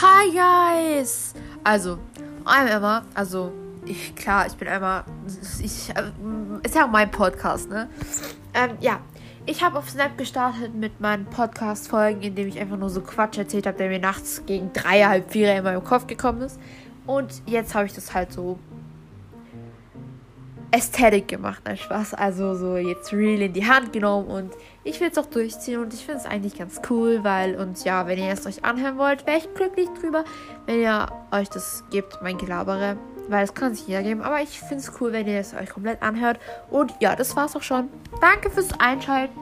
Hi guys! Also, I'm Emma. Also, ich, klar, ich bin Emma. Ich, äh, ist ja mein Podcast, ne? Ähm, ja. Ich habe auf Snap gestartet mit meinen Podcast-Folgen, in dem ich einfach nur so Quatsch erzählt habe, der mir nachts gegen drei, halb vier in meinem Kopf gekommen ist. Und jetzt habe ich das halt so Ästhetik gemacht, nein Spaß. Also so jetzt real in die Hand genommen und ich will es auch durchziehen und ich finde es eigentlich ganz cool, weil und ja, wenn ihr es euch anhören wollt, wäre ich glücklich drüber, wenn ihr euch das gebt, mein Gelabere, weil es kann sich jeder geben, aber ich finde es cool, wenn ihr es euch komplett anhört und ja, das war's auch schon. Danke fürs Einschalten.